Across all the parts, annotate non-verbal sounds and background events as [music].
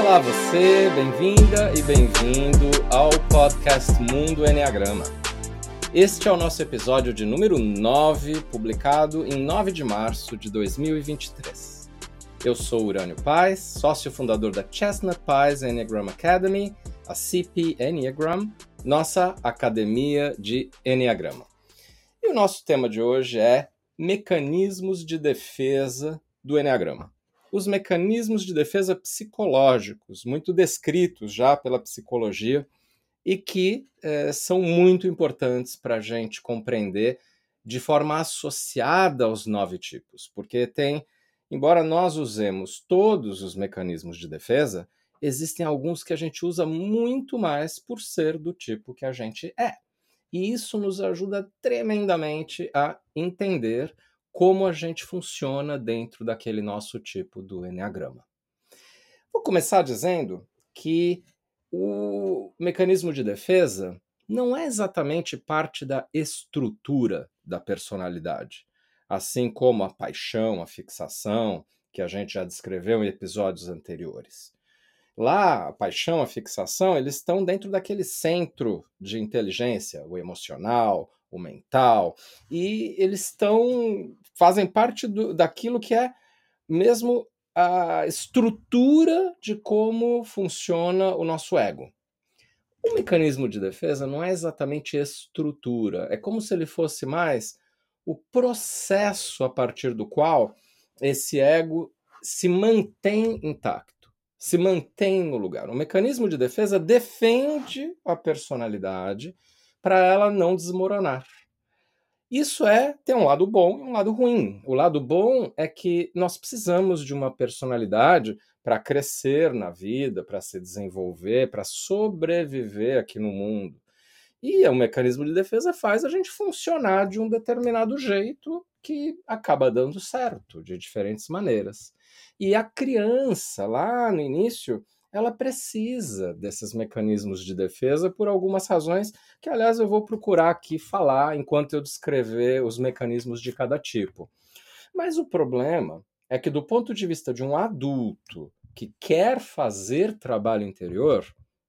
Olá você, bem-vinda e bem-vindo ao podcast Mundo Enneagrama. Este é o nosso episódio de número 9, publicado em 9 de março de 2023. Eu sou Urânio Paz, sócio fundador da Chestnut Pies Enneagram Academy, a CP Enneagram, nossa academia de Enneagrama. E o nosso tema de hoje é mecanismos de defesa do Enneagrama. Os mecanismos de defesa psicológicos, muito descritos já pela psicologia, e que eh, são muito importantes para a gente compreender de forma associada aos nove tipos, porque tem, embora nós usemos todos os mecanismos de defesa, existem alguns que a gente usa muito mais por ser do tipo que a gente é. E isso nos ajuda tremendamente a entender como a gente funciona dentro daquele nosso tipo do Enneagrama. Vou começar dizendo que o mecanismo de defesa não é exatamente parte da estrutura da personalidade, assim como a paixão, a fixação, que a gente já descreveu em episódios anteriores. Lá, a paixão, a fixação, eles estão dentro daquele centro de inteligência, o emocional, o mental, e eles estão fazem parte do, daquilo que é mesmo a estrutura de como funciona o nosso ego. O mecanismo de defesa não é exatamente estrutura, é como se ele fosse mais o processo a partir do qual esse ego se mantém intacto se mantém no lugar. O mecanismo de defesa defende a personalidade para ela não desmoronar. Isso é tem um lado bom e um lado ruim. O lado bom é que nós precisamos de uma personalidade para crescer na vida, para se desenvolver, para sobreviver aqui no mundo. E o mecanismo de defesa faz a gente funcionar de um determinado jeito que acaba dando certo de diferentes maneiras. E a criança, lá no início, ela precisa desses mecanismos de defesa por algumas razões que, aliás, eu vou procurar aqui falar enquanto eu descrever os mecanismos de cada tipo. Mas o problema é que, do ponto de vista de um adulto que quer fazer trabalho interior,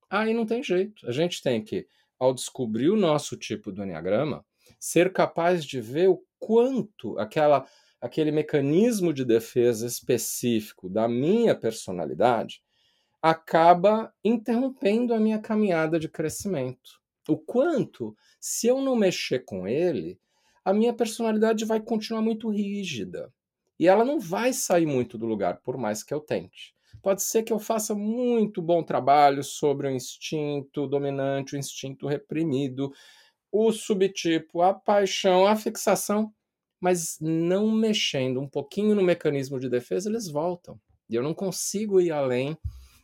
aí não tem jeito. A gente tem que, ao descobrir o nosso tipo do Enneagrama, ser capaz de ver o quanto aquela aquele mecanismo de defesa específico da minha personalidade acaba interrompendo a minha caminhada de crescimento. O quanto, se eu não mexer com ele, a minha personalidade vai continuar muito rígida e ela não vai sair muito do lugar, por mais que eu tente. Pode ser que eu faça muito bom trabalho sobre o instinto dominante, o instinto reprimido, o subtipo, a paixão, a fixação, mas não mexendo um pouquinho no mecanismo de defesa, eles voltam. E eu não consigo ir além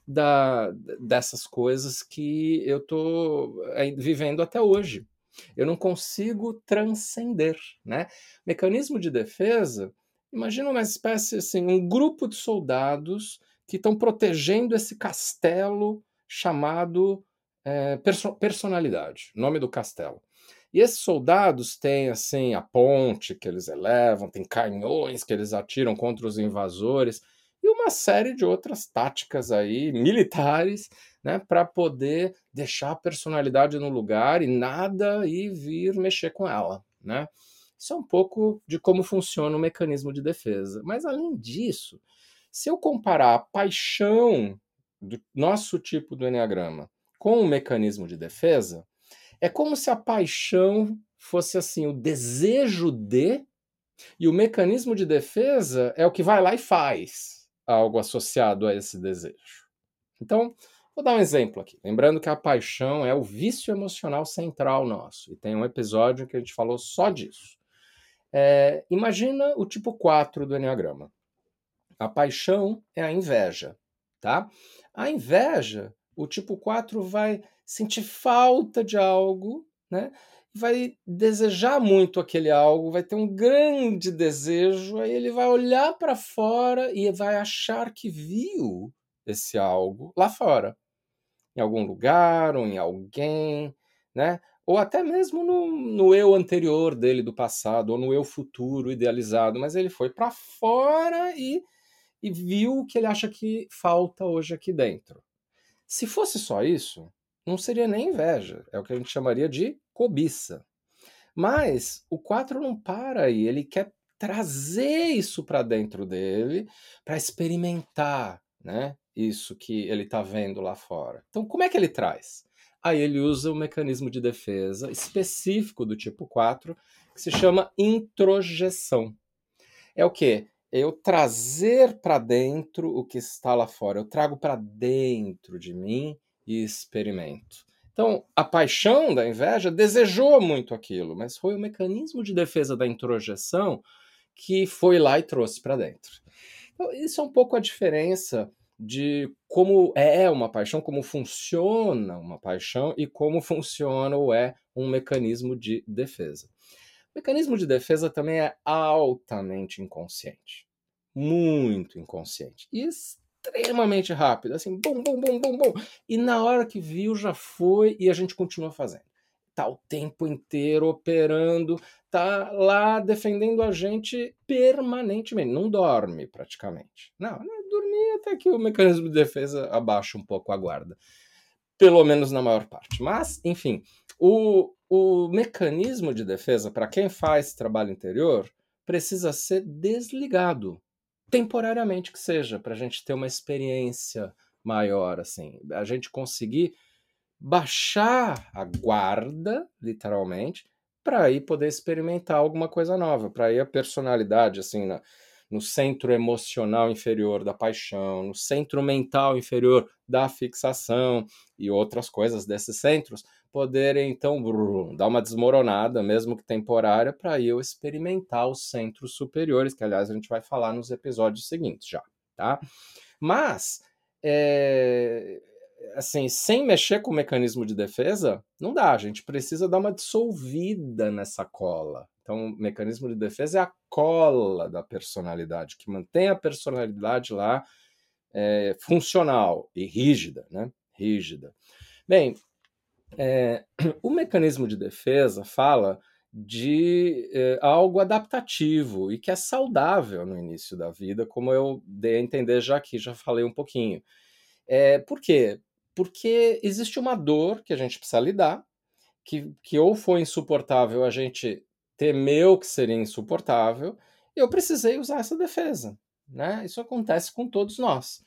da, dessas coisas que eu estou vivendo até hoje. Eu não consigo transcender, né? Mecanismo de defesa, imagina uma espécie assim, um grupo de soldados que estão protegendo esse castelo chamado é, perso personalidade, nome do castelo. E esses soldados têm assim a ponte que eles elevam, tem canhões que eles atiram contra os invasores e uma série de outras táticas aí militares, né, para poder deixar a personalidade no lugar e nada e vir mexer com ela, né? Isso é um pouco de como funciona o mecanismo de defesa. Mas além disso, se eu comparar a paixão do nosso tipo do enneagrama com o mecanismo de defesa, é como se a paixão fosse assim, o desejo de, e o mecanismo de defesa é o que vai lá e faz algo associado a esse desejo. Então, vou dar um exemplo aqui. Lembrando que a paixão é o vício emocional central nosso, e tem um episódio que a gente falou só disso. É, imagina o tipo 4 do Enneagrama. A paixão é a inveja, tá? A inveja, o tipo 4 vai sentir falta de algo, né? Vai desejar muito aquele algo, vai ter um grande desejo, aí ele vai olhar para fora e vai achar que viu esse algo lá fora, em algum lugar ou em alguém, né? Ou até mesmo no, no eu anterior dele do passado, ou no eu futuro idealizado, mas ele foi para fora e e viu o que ele acha que falta hoje aqui dentro. Se fosse só isso, não seria nem inveja, é o que a gente chamaria de cobiça. Mas o 4 não para aí, ele quer trazer isso para dentro dele, para experimentar, né? Isso que ele está vendo lá fora. Então, como é que ele traz? Aí ele usa um mecanismo de defesa específico do tipo 4, que se chama introjeção. É o que? Eu trazer para dentro o que está lá fora. Eu trago para dentro de mim e experimento. Então, a paixão da inveja desejou muito aquilo, mas foi o mecanismo de defesa da introjeção que foi lá e trouxe para dentro. Então, isso é um pouco a diferença de como é uma paixão, como funciona uma paixão e como funciona ou é um mecanismo de defesa. O mecanismo de defesa também é altamente inconsciente. Muito inconsciente. E extremamente rápido, assim, bum, bum, bum, bum, bum. E na hora que viu, já foi e a gente continua fazendo. Tá o tempo inteiro operando, tá lá defendendo a gente permanentemente. Não dorme praticamente. Não, não é dormir até que o mecanismo de defesa abaixa um pouco a guarda. Pelo menos na maior parte. Mas, enfim, o, o mecanismo de defesa, para quem faz trabalho interior, precisa ser desligado, temporariamente que seja, para a gente ter uma experiência maior, assim, a gente conseguir baixar a guarda, literalmente, para aí poder experimentar alguma coisa nova, para aí a personalidade, assim, na, no centro emocional inferior da paixão, no centro mental inferior da fixação e outras coisas desses centros, poderem então brrr, dar uma desmoronada, mesmo que temporária, para eu experimentar os centros superiores, que aliás a gente vai falar nos episódios seguintes já, tá? Mas é, assim, sem mexer com o mecanismo de defesa, não dá. A gente precisa dar uma dissolvida nessa cola. Então, o mecanismo de defesa é a cola da personalidade, que mantém a personalidade lá é, funcional e rígida, né? Rígida. Bem, é, [clears throat] o mecanismo de defesa fala de é, algo adaptativo e que é saudável no início da vida, como eu dei a entender já aqui, já falei um pouquinho. É, por quê? Porque existe uma dor que a gente precisa lidar, que, que ou foi insuportável, a gente temeu que seria insuportável, eu precisei usar essa defesa. Né? Isso acontece com todos nós.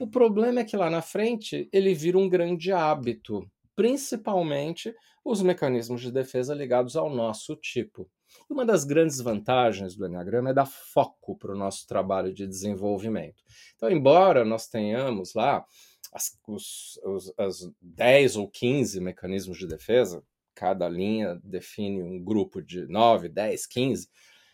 O problema é que lá na frente ele vira um grande hábito, principalmente os mecanismos de defesa ligados ao nosso tipo. Uma das grandes vantagens do Enneagrama é dar foco para o nosso trabalho de desenvolvimento. Então, embora nós tenhamos lá as, os, os, as 10 ou 15 mecanismos de defesa, cada linha define um grupo de 9, 10, 15,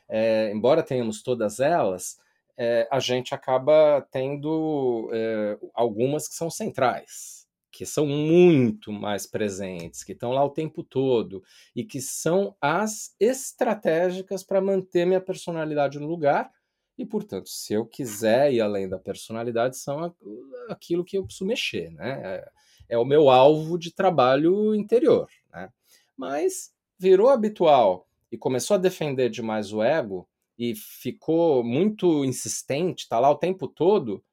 é, embora tenhamos todas elas, é, a gente acaba tendo é, algumas que são centrais, que são muito mais presentes, que estão lá o tempo todo e que são as estratégicas para manter minha personalidade no lugar e, portanto, se eu quiser ir além da personalidade, são aquilo que eu preciso mexer, né? É, é o meu alvo de trabalho interior, né? Mas virou habitual e começou a defender demais o ego e ficou muito insistente, tá lá o tempo todo,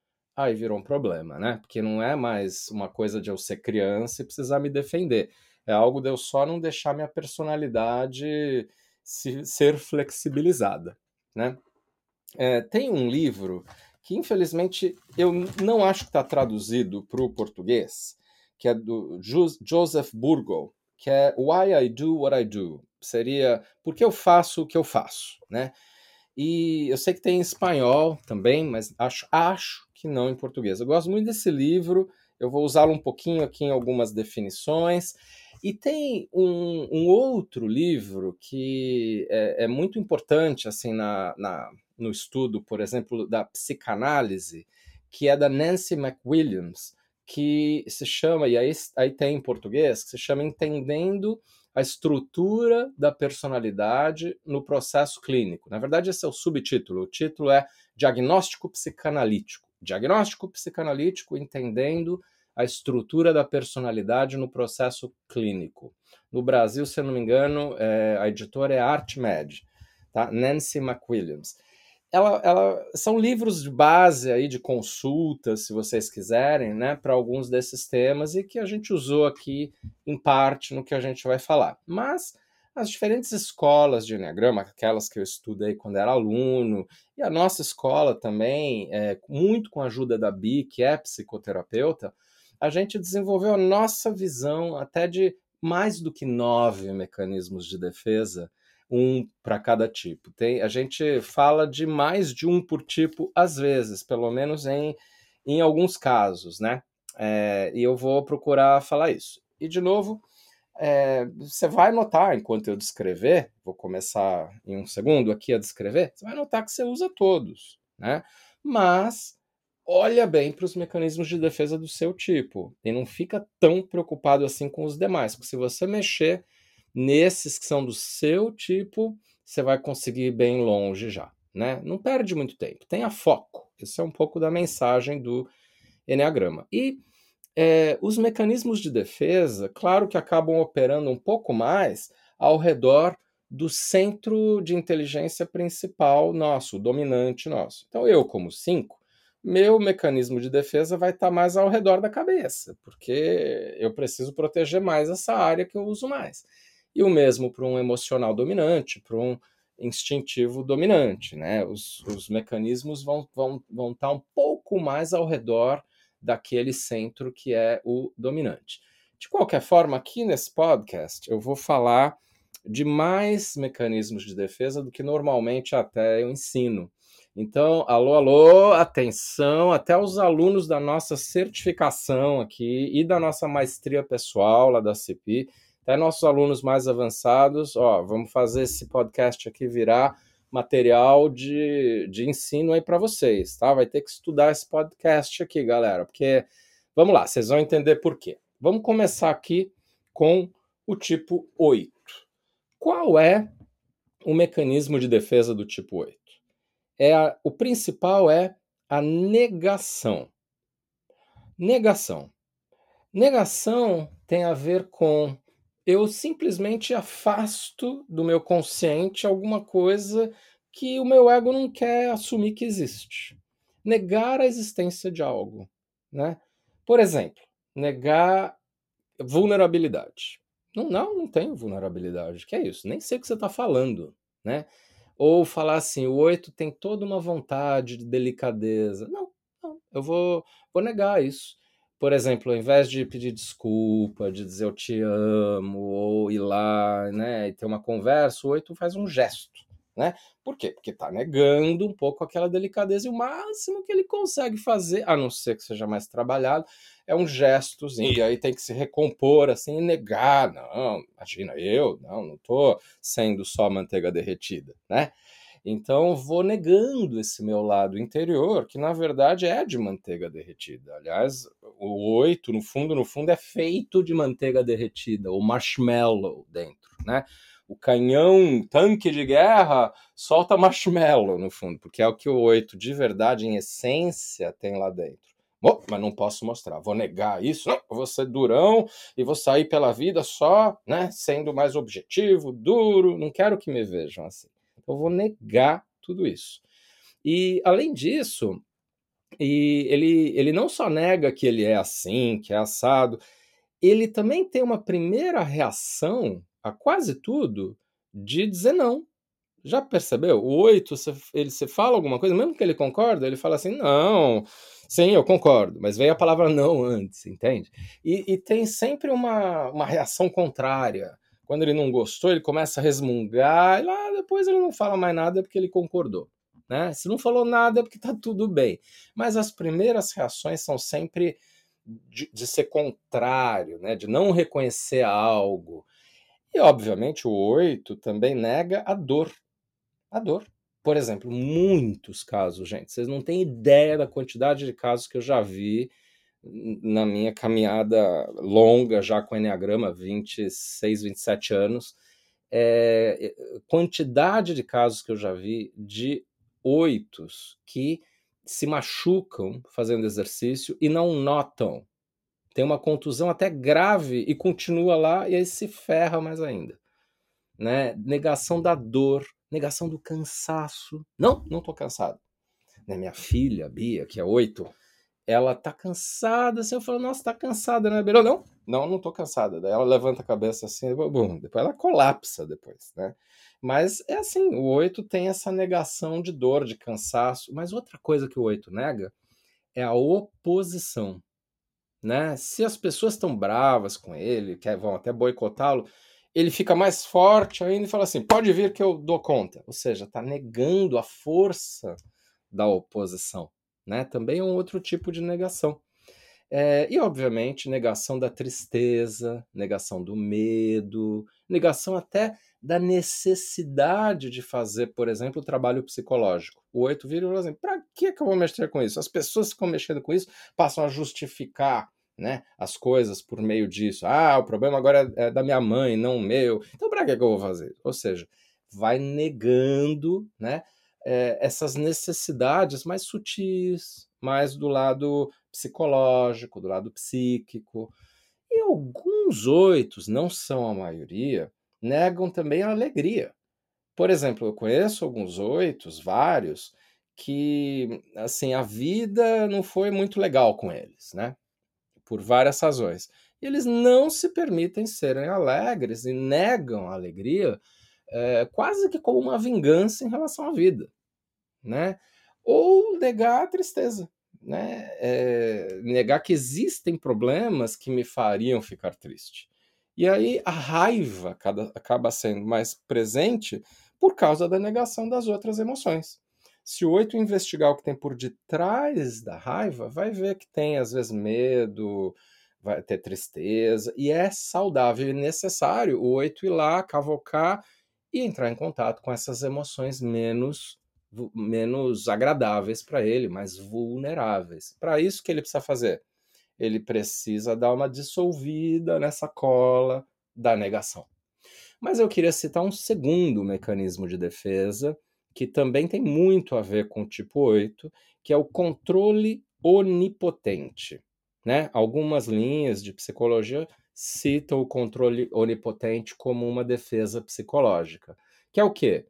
aí virou um problema, né? Porque não é mais uma coisa de eu ser criança e precisar me defender. É algo de eu só não deixar minha personalidade se, ser flexibilizada, né? É, tem um livro que, infelizmente, eu não acho que está traduzido para o português, que é do Joseph Burgo, que é Why I Do What I Do. Seria Por que eu faço o que eu faço, né? E eu sei que tem em espanhol também, mas acho, acho que não em português. Eu gosto muito desse livro, eu vou usá-lo um pouquinho aqui em algumas definições. E tem um, um outro livro que é, é, muito importante assim na, na, no estudo, por exemplo, da psicanálise, que é da Nancy McWilliams, que se chama, e aí, aí tem em português, que se chama Entendendo a Estrutura da Personalidade no Processo Clínico. Na verdade, esse é o subtítulo. O título é Diagnóstico Psicanalítico. Diagnóstico Psicanalítico Entendendo a Estrutura da Personalidade no Processo Clínico. No Brasil, se eu não me engano, é, a editora é ArtMed, tá? Nancy McWilliams. ela, ela, são livros de base aí de consulta, se vocês quiserem, né, para alguns desses temas e que a gente usou aqui em parte no que a gente vai falar. Mas as diferentes escolas de Enneagrama, aquelas que eu estudei quando era aluno, e a nossa escola também, é, muito com a ajuda da Bi, que é psicoterapeuta, a gente desenvolveu a nossa visão até de mais do que nove mecanismos de defesa, um para cada tipo. Tem, a gente fala de mais de um por tipo, às vezes, pelo menos em, em alguns casos, né? É, e eu vou procurar falar isso. E, de novo, é, você vai notar, enquanto eu descrever, vou começar em um segundo aqui a descrever, você vai notar que você usa todos, né? Mas olha bem para os mecanismos de defesa do seu tipo e não fica tão preocupado assim com os demais, porque se você mexer nesses que são do seu tipo, você vai conseguir ir bem longe já, né? Não perde muito tempo, tenha foco. Esse é um pouco da mensagem do Enneagrama. E é, os mecanismos de defesa, claro que acabam operando um pouco mais ao redor do centro de inteligência principal nosso, dominante nosso. Então, eu, como 5, meu mecanismo de defesa vai estar mais ao redor da cabeça, porque eu preciso proteger mais essa área que eu uso mais. E o mesmo para um emocional dominante, para um instintivo dominante. Né? Os, os mecanismos vão, vão, vão estar um pouco mais ao redor daquele centro que é o dominante. De qualquer forma, aqui nesse podcast eu vou falar de mais mecanismos de defesa do que normalmente até eu ensino. Então, alô, alô, atenção, até os alunos da nossa certificação aqui e da nossa maestria pessoal lá da CPI, até nossos alunos mais avançados, ó, vamos fazer esse podcast aqui virar material de, de ensino aí para vocês, tá? Vai ter que estudar esse podcast aqui, galera, porque vamos lá, vocês vão entender por quê. Vamos começar aqui com o tipo 8. Qual é o mecanismo de defesa do tipo 8? É a, o principal é a negação. Negação. Negação tem a ver com eu simplesmente afasto do meu consciente alguma coisa que o meu ego não quer assumir que existe. Negar a existência de algo, né? Por exemplo, negar vulnerabilidade. Não, não, não tenho vulnerabilidade. Que é isso? Nem sei o que você está falando, né? Ou falar assim, o oito tem toda uma vontade de delicadeza. Não, não, eu vou, vou negar isso por exemplo, ao invés de pedir desculpa, de dizer eu te amo, ou ir lá, né, e ter uma conversa, o oito faz um gesto, né? Por quê? Porque está negando um pouco aquela delicadeza e o máximo que ele consegue fazer, a não ser que seja mais trabalhado, é um gestozinho, e aí tem que se recompor, assim, e negar, não, imagina, eu, não, não tô sendo só manteiga derretida, né? Então vou negando esse meu lado interior, que na verdade é de manteiga derretida. Aliás, o oito, no fundo, no fundo, é feito de manteiga derretida, o marshmallow dentro, né? O canhão, tanque de guerra, solta marshmallow no fundo, porque é o que o oito de verdade, em essência, tem lá dentro. Mas não posso mostrar, vou negar isso, não, vou ser durão e vou sair pela vida só, né, sendo mais objetivo, duro, não quero que me vejam assim. Eu vou negar tudo isso. E, além disso, e ele, ele não só nega que ele é assim, que é assado, ele também tem uma primeira reação a quase tudo de dizer não. Já percebeu? O oito, ele se fala alguma coisa, mesmo que ele concorda, ele fala assim, não, sim, eu concordo, mas veio a palavra não antes, entende? E, e tem sempre uma, uma reação contrária. Quando ele não gostou, ele começa a resmungar, e lá depois ele não fala mais nada porque ele concordou. Né? Se não falou nada é porque está tudo bem. Mas as primeiras reações são sempre de, de, ser contrário, né? de não reconhecer algo. E, obviamente, o oito também nega a dor. A dor. Por exemplo, muitos casos, gente, vocês não têm ideia da quantidade de casos que eu já vi na minha caminhada longa já com Enneagrama, 26, 27 anos, é, quantidade de casos que eu já vi de oitos que se machucam fazendo exercício e não notam. Tem uma contusão até grave e continua lá e aí se ferra mais ainda. Né? Negação da dor, Negação do cansaço. Não, não tô cansado. Né, minha filha, Bia, que é oito, ela tá cansada, assim, eu falo, nossa, tá cansada, né, Bia? Não, não, não tô cansada. Daí ela levanta a cabeça assim, bum, depois ela colapsa depois, né? Mas é assim, o oito tem essa negação de dor, de cansaço. Mas outra coisa que o oito nega é a oposição. Né? Se as pessoas estão bravas com ele, que vão até boicotá-lo, ele fica mais forte ainda e fala assim: pode vir que eu dou conta. Ou seja, está negando a força da oposição. Né? Também é um outro tipo de negação. É, e, obviamente, negação da tristeza, negação do medo, negação até da necessidade de fazer, por exemplo, o trabalho psicológico. O 8 vira e fala assim: para que, eu vou mexer com isso? As pessoas ficam mexendo com isso passam a justificar né, as coisas por meio disso. Ah, o problema agora é, é da minha mãe, não meu. Então, para que eu vou fazer? Ou seja, vai negando né, é, essas necessidades mais sutis, mais do lado psicológico, do lado psíquico. E alguns oitos, não são a maioria, negam também a alegria. Por exemplo, eu conheço alguns oitos, vários, que assim a vida não foi muito legal com eles, né? Por várias razões. E eles não se permitem serem alegres e negam a alegria é, quase que como uma vingança em relação à vida, né? Ou negar a tristeza, né? É, negar que existem problemas que me fariam ficar triste. E aí a raiva acaba sendo mais presente por causa da negação das outras emoções. Se o oito investigar o que tem por detrás da raiva, vai ver que tem às vezes medo, vai ter tristeza, e é saudável e necessário o oito ir lá, cavocar e entrar em contato com essas emoções menos menos agradáveis para ele, mais vulneráveis. Para isso que ele precisa fazer? ele precisa dar uma dissolvida nessa cola da negação. Mas eu queria citar um segundo mecanismo de defesa que também tem muito a ver com o tipo 8, que é o controle onipotente. Né? Algumas linhas de psicologia citam o controle onipotente como uma defesa psicológica, que é o quê?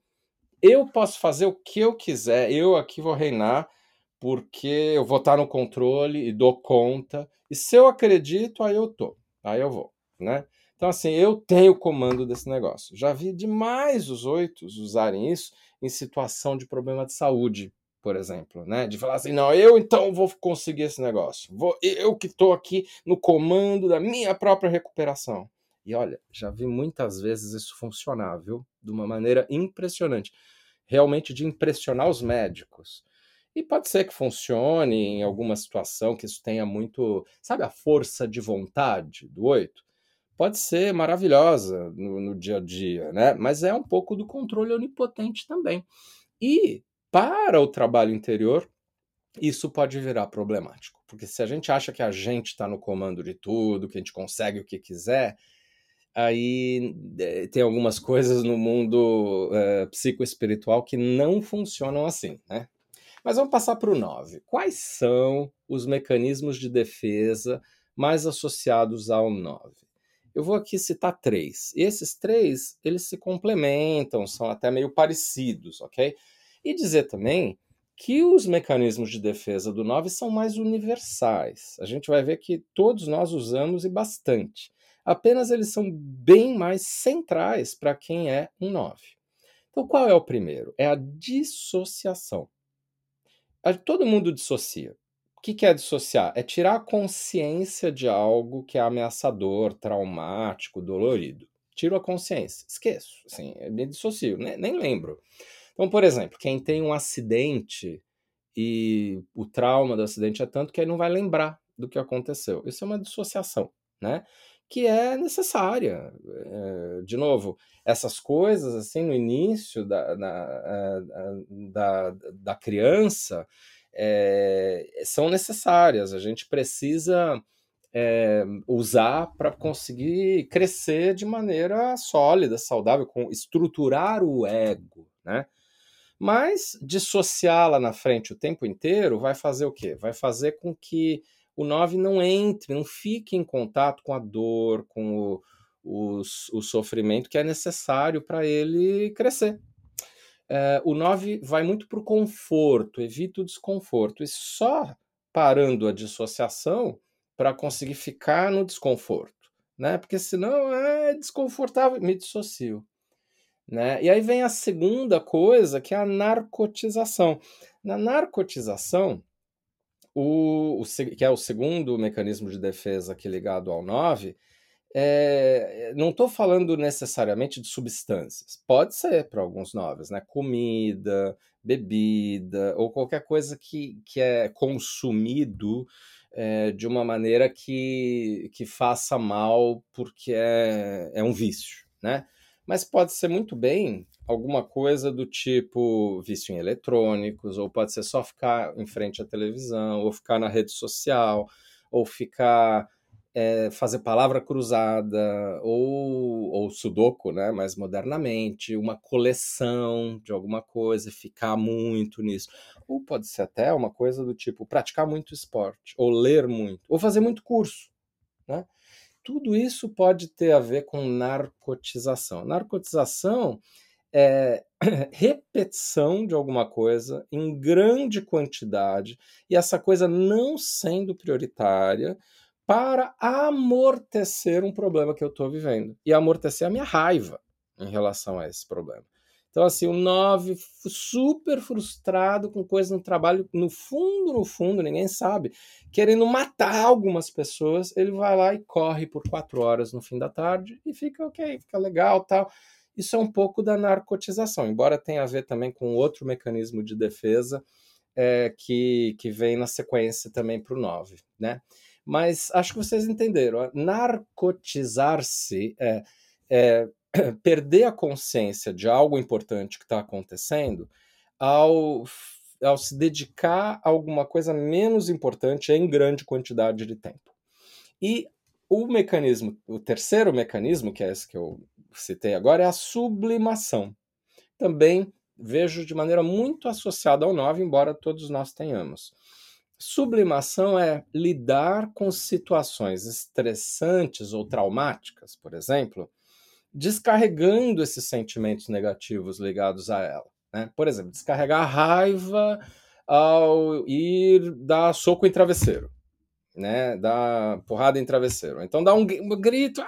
Eu posso fazer o que eu quiser, eu aqui vou reinar, porque eu vou estar no controle e dou conta. E se eu acredito, aí eu tô, aí eu vou, né? Então, assim, eu tenho o comando desse negócio. Já vi demais os oitos usarem isso em situação de problema de saúde, por exemplo, né? De falar assim, não, eu então vou conseguir esse negócio. Vou, eu que estou aqui no comando da minha própria recuperação. E olha, já vi muitas vezes isso funcionar, viu? De uma maneira impressionante. Realmente de impressionar os médicos. E pode ser que funcione em alguma situação que isso tenha muito. Sabe a força de vontade do oito? Pode ser maravilhosa no, no, dia a dia, né? Mas é um pouco do controle onipotente também. E para o trabalho interior, isso pode virar problemático. Porque se a gente acha que a gente está no comando de tudo, que a gente consegue o que quiser, aí eh, tem algumas [laughs] coisas no mundo uh, psicoespiritual que não funcionam assim, né? Mas vamos passar para o 9. Quais são os mecanismos de defesa mais associados ao 9? Eu vou aqui citar três. E esses três, eles se complementam, são até meio parecidos, ok? E dizer também que os mecanismos de defesa do 9 são mais universais. A gente vai ver que todos nós usamos e bastante. Apenas eles são bem mais centrais para quem é um 9. Então, qual é o primeiro? É a dissociação todo mundo dissocia. O que é dissociar? É tirar a consciência de algo que é ameaçador, traumático, dolorido. Tiro a consciência, esqueço, assim, me dissocio, nem, nem lembro. Então, por exemplo, quem tem um acidente e o trauma do acidente é tanto que ele não vai lembrar do que aconteceu. Isso é uma dissociação, né? Que é necessária. É, de novo, essas coisas, assim, no início da, na, eh, da, da criança, é, são necessárias. A gente precisa é, usar para conseguir crescer de maneira sólida, saudável, com estruturar o ego, né? Mas dissociá-la na frente o tempo inteiro vai fazer o quê? Vai fazer com que o 9 não entre, não fique em contato com a dor, com o, o, o sofrimento que é necessário para ele crescer. é, o 9 vai muito para o conforto, evita o desconforto. E só parando a dissociação para conseguir ficar no desconforto, né? Porque senão é desconfortável, me dissocio. Né? E aí vem a segunda coisa, que é a narcotização. Na narcotização, o, o, que é o segundo mecanismo de defesa aqui ligado ao 9, é, não estou falando necessariamente de substâncias. Pode ser para alguns novos, né? Comida, bebida ou qualquer coisa que, que é consumido é, de uma maneira que, que faça mal porque é, é um vício, né? Mas pode ser muito bem alguma coisa do tipo vício em eletrônicos, ou pode ser só ficar em frente à televisão, ou ficar na rede social, ou ficar é, fazer palavra cruzada, ou, ou sudoku, né, mais modernamente, uma coleção de alguma coisa, ficar muito nisso. Ou pode ser até uma coisa do tipo praticar muito esporte, ou ler muito, ou fazer muito curso, né? Tudo isso pode ter a ver com narcotização. Narcotização é [clears throat] repetição de alguma coisa em grande quantidade e essa coisa não sendo prioritária para amortecer um problema que eu estou vivendo e amortecer a minha raiva em relação a esse problema. Então, assim, o 9, super frustrado com coisas no trabalho, no fundo, no fundo, ninguém sabe, querendo matar algumas pessoas, ele vai lá e corre por quatro horas no fim da tarde e fica ok, fica legal tal. Isso é um pouco da narcotização, embora tenha a ver também com outro mecanismo de defesa é, que, que vem na sequência também para o 9, né? Mas acho que vocês entenderam. Narcotizar-se é, é [clears throat] perder a consciência de algo importante que está acontecendo ao, ao se dedicar a alguma coisa menos importante em grande quantidade de tempo. E o mecanismo, o terceiro mecanismo, que é esse que eu citei agora, é a sublimação. Também vejo de maneira muito associada ao 9, embora todos nós tenhamos. Sublimação é lidar com situações estressantes ou traumáticas, por exemplo, descarregando esses sentimentos negativos ligados a ela. Né? Por exemplo, descarregar a raiva ao ir dar soco em travesseiro, né? dar porrada em travesseiro. Então dá um, grito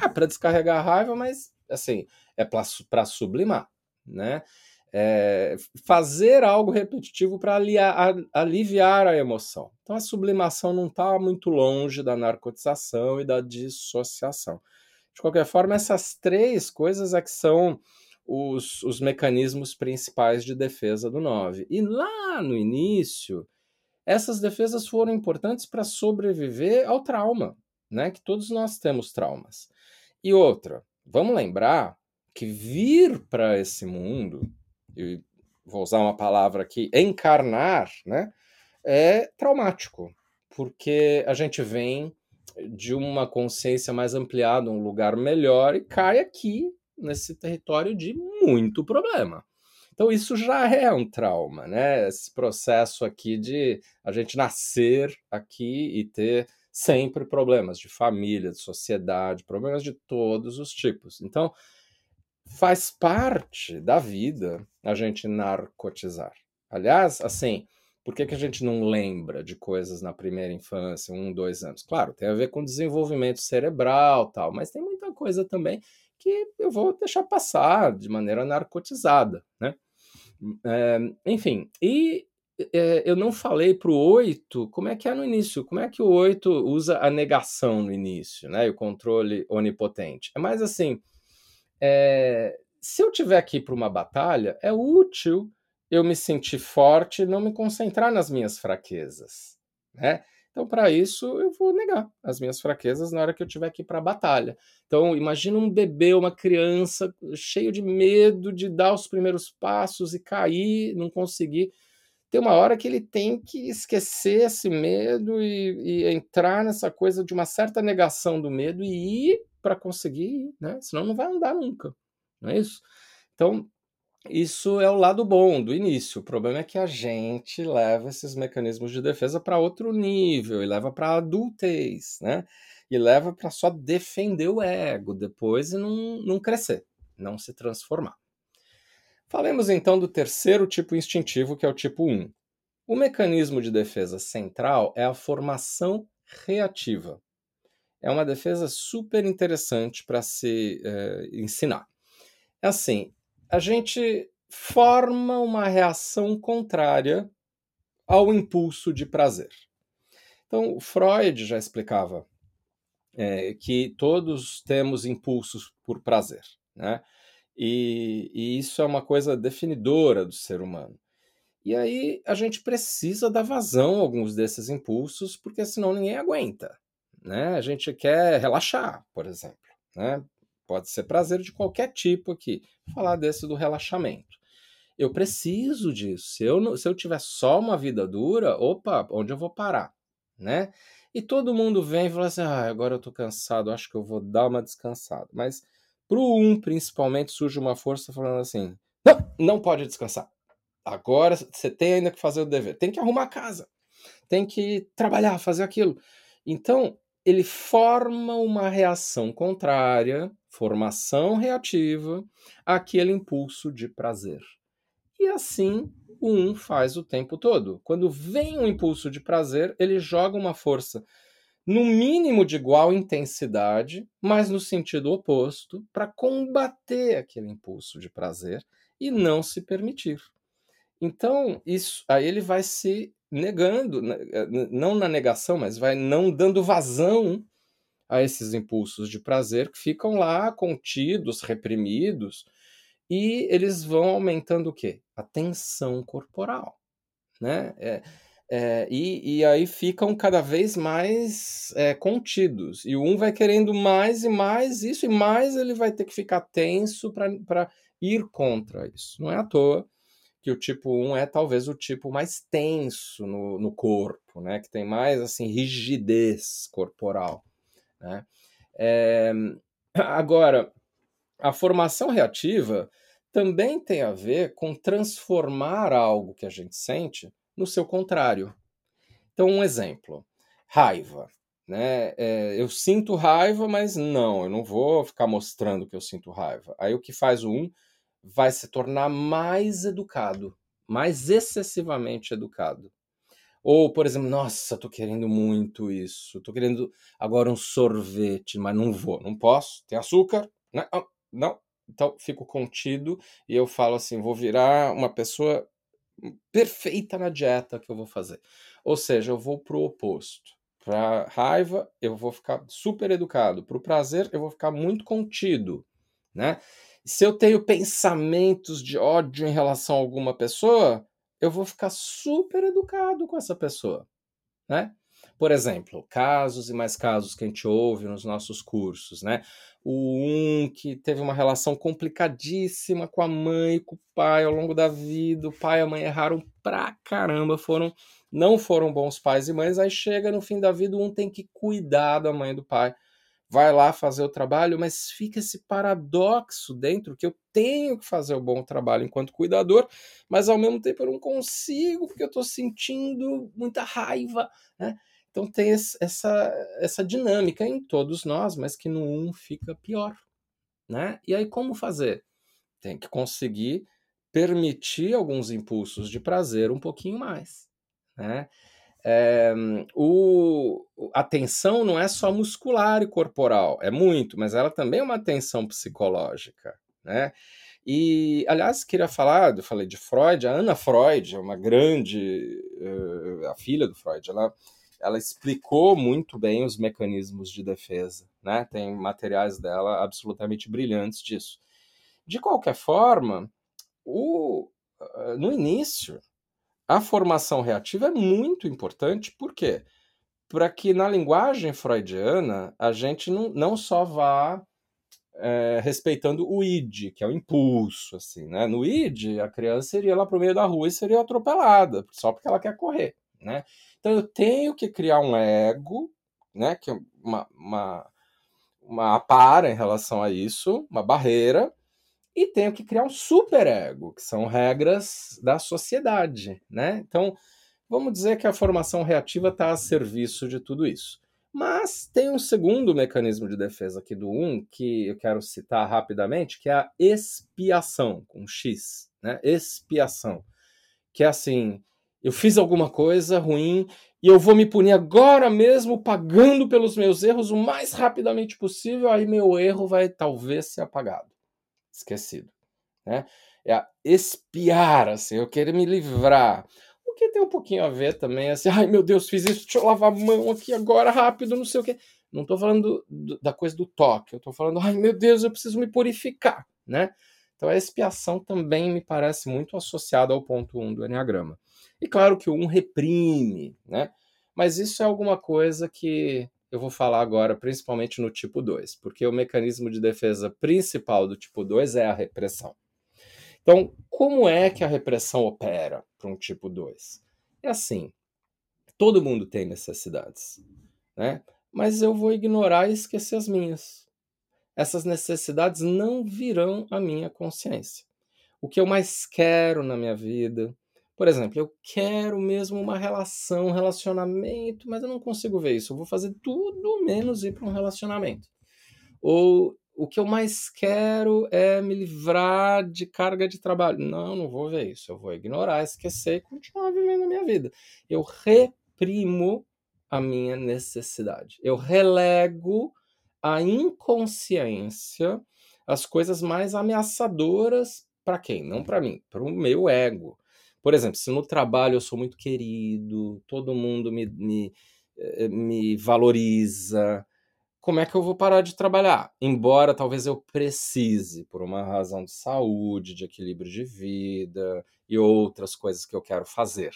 ah, para descarregar a raiva, mas assim é para sublimar, né? É, fazer algo repetitivo para aliviar a emoção. Então a sublimação não está muito longe da narcotização e da dissociação. De qualquer forma, essas três coisas é que são os, os mecanismos principais de defesa do 9. E lá no início, essas defesas foram importantes para sobreviver ao trauma, né? Que todos nós temos traumas. E outra, vamos lembrar que vir para esse mundo, e vou usar uma palavra aqui, encarnar, né? É traumático, porque a gente vem de uma consciência mais ampliada, um lugar melhor, e cai aqui nesse território de muito problema. Então isso já é um trauma, né? Esse processo aqui de a gente nascer aqui e ter sempre problemas de família, de sociedade, problemas de todos os tipos. Então faz parte da vida a gente narcotizar. Aliás, assim, por que, que a gente não lembra de coisas na primeira infância, um, dois anos? Claro, tem a ver com desenvolvimento cerebral tal, mas tem muita coisa também que eu vou deixar passar de maneira narcotizada, né? É, enfim, e é, eu não falei para o 8 como é que é no início, como é que o 8 usa a negação no início, né? E o controle onipotente. É mais assim, é, se eu tiver aqui para uma batalha, é útil eu me sentir forte não me concentrar nas minhas fraquezas, né? Então, para isso, eu vou negar as minhas fraquezas na hora que eu tiver que ir para a batalha. Então, imagina um bebê, uma criança cheio de medo de dar os primeiros passos e cair, não conseguir. Tem uma hora que ele tem que esquecer esse medo e, e entrar nessa coisa de uma certa negação do medo e ir para conseguir, né? Senão não vai andar nunca, não é isso? Então, isso é o lado bom do início. O problema é que a gente leva esses mecanismos de defesa para outro nível e leva para adultez, né? E leva para só defender o ego depois e não, não crescer, não se transformar. Falemos então do terceiro tipo instintivo, que é o tipo 1. O mecanismo de defesa central é a formação reativa. É uma defesa super interessante para se é, ensinar. É assim, a gente forma uma reação contrária ao impulso de prazer. Então, Freud já explicava é, que todos temos impulsos por prazer, né? E, e, isso é uma coisa definidora do ser humano. E aí a gente precisa dar vazão a alguns desses impulsos, porque senão ninguém aguenta. Né? A gente quer relaxar, por exemplo. Né? Pode ser prazer de qualquer tipo aqui. Falar desse do relaxamento. Eu preciso disso. Se eu, se eu tiver só uma vida dura, opa, onde eu vou parar? Né? E todo mundo vem e fala assim: ah, agora eu tô cansado, acho que eu vou dar uma descansada. Mas pro um, principalmente, surge uma força falando assim: não, não pode descansar. Agora você tem ainda que fazer o dever. Tem que arrumar a casa. Tem que trabalhar, fazer aquilo. Então, ele forma uma reação contrária, formação reativa, àquele impulso de prazer. E assim o um faz o tempo todo. Quando vem um impulso de prazer, ele joga uma força no mínimo de igual intensidade, mas no sentido oposto, para combater aquele impulso de prazer e não se permitir. Então, isso aí ele vai se negando, né, eh, não na negação, mas vai não dando vazão a esses impulsos de prazer que ficam lá contidos, reprimidos, e eles vão aumentando o quê? A tensão corporal, né? É, é, e, e, aí ficam cada vez mais é, contidos. E um vai querendo mais e mais isso, e mais ele vai ter que ficar tenso para ir contra isso. Não é à toa que o tipo 1 é talvez o tipo mais tenso no, no corpo, né? Que tem mais assim rigidez corporal, né? É, agora, a formação reativa também tem a ver com transformar algo que a gente sente no seu contrário. Então, um exemplo: raiva. Né? É, eu sinto raiva, mas não, eu não vou ficar mostrando que eu sinto raiva. Aí o que faz o um vai se tornar mais educado, mais excessivamente educado. Ou, por exemplo, nossa, tô querendo muito isso, tô querendo agora um sorvete, mas não vou, não posso, tem açúcar, não, né? ah, não. Então, fico contido e eu falo assim, vou virar uma pessoa perfeita na dieta que eu vou fazer. Ou seja, eu vou pro oposto. Para raiva, eu vou ficar super educado. Para o prazer, eu vou ficar muito contido, né? Se eu tenho pensamentos de ódio em relação a alguma pessoa, eu vou ficar super educado com essa pessoa, né? Por exemplo, casos e mais casos que a gente ouve nos nossos cursos, né? O um que teve uma relação complicadíssima com a mãe e com o pai ao longo da vida, o pai e a mãe erraram pra caramba, foram não foram bons pais e mães, aí chega no fim da vida, um tem que cuidar da mãe e do pai vai lá fazer o trabalho, mas fica esse paradoxo dentro que eu tenho que fazer o bom trabalho enquanto cuidador, mas ao mesmo tempo eu não consigo porque eu estou sentindo muita raiva, né? Então tem essa, essa dinâmica em todos nós, mas que no um fica pior, né? E aí como fazer? Tem que conseguir permitir alguns impulsos de prazer um pouquinho mais, né? É, o, a tensão não é só muscular e corporal, é muito, mas ela também é uma tensão psicológica, né? E, aliás, queria falar, eu falei de Freud, a Ana Freud, uma grande, uh, a filha do Freud, ela, ela explicou muito bem os mecanismos de defesa, né? Tem materiais dela absolutamente brilhantes disso. De qualquer forma, o, uh, no início, a formação reativa é muito importante, por quê? Para que na linguagem freudiana a gente não, não só vá é, respeitando o id, que é o impulso, assim, né? No id, a criança iria lá para o meio da rua e seria atropelada, só porque ela quer correr, né? Então eu tenho que criar um ego, né? Que é uma, uma, uma para em relação a isso, uma barreira, e tenho que criar um superego, que são regras da sociedade, né? Então, vamos dizer que a formação reativa está a serviço de tudo isso. Mas tem um segundo mecanismo de defesa aqui do 1 que eu quero citar rapidamente, que é a expiação, com X. né? Expiação. Que é assim, eu fiz alguma coisa ruim e eu vou me punir agora mesmo pagando pelos meus erros o mais rapidamente possível, aí meu erro vai talvez ser apagado, esquecido, né? É expiar, assim, eu quero me livrar. O que tem um pouquinho a ver também, assim, ai meu Deus, fiz isso, deixa eu lavar a mão aqui agora rápido, não sei o quê. Não estou falando do, da coisa do toque, eu estou falando, ai meu Deus, eu preciso me purificar, né? Então a expiação também me parece muito associada ao ponto 1 um do Enneagrama. E claro que o 1 um reprime, né? Mas isso é alguma coisa que eu vou falar agora, principalmente no tipo 2, porque o mecanismo de defesa principal do tipo 2 é a repressão. Então, como é que a repressão opera para um tipo 2? É assim: todo mundo tem necessidades, né? mas eu vou ignorar e esquecer as minhas. Essas necessidades não virão à minha consciência. O que eu mais quero na minha vida, por exemplo, eu quero mesmo uma relação, um relacionamento, mas eu não consigo ver isso. Eu vou fazer tudo menos ir para um relacionamento. Ou o que eu mais quero é me livrar de carga de trabalho. Não, não vou ver isso. Eu vou ignorar, esquecer e continuar vivendo a minha vida. Eu reprimo a minha necessidade. Eu relego a inconsciência as coisas mais ameaçadoras para quem? Não para mim, para o meu ego. Por exemplo, se no trabalho eu sou muito querido, todo mundo me, me, eh, me valoriza, como é que eu vou parar de trabalhar? Embora talvez eu precise, por uma razão de saúde, de equilíbrio de vida e outras coisas que eu quero fazer.